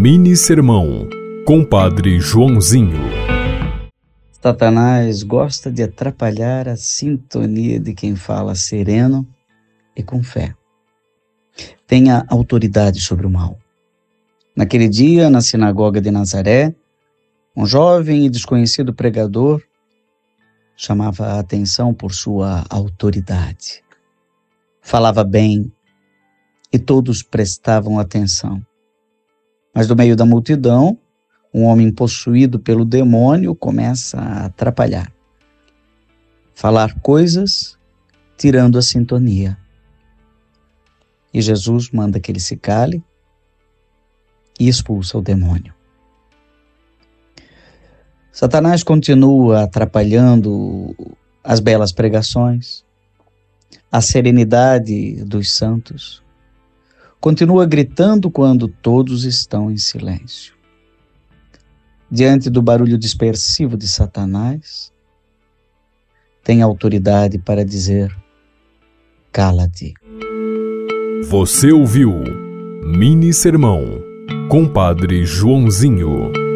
Mini Sermão, Compadre Joãozinho. Satanás gosta de atrapalhar a sintonia de quem fala sereno e com fé. Tenha autoridade sobre o mal. Naquele dia, na sinagoga de Nazaré, um jovem e desconhecido pregador chamava a atenção por sua autoridade. Falava bem e todos prestavam atenção. Mas do meio da multidão, um homem possuído pelo demônio começa a atrapalhar. Falar coisas tirando a sintonia. E Jesus manda que ele se cale e expulsa o demônio. Satanás continua atrapalhando as belas pregações, a serenidade dos santos. Continua gritando quando todos estão em silêncio. Diante do barulho dispersivo de Satanás, tem autoridade para dizer: cala-te. Você ouviu Mini Sermão, Compadre Joãozinho.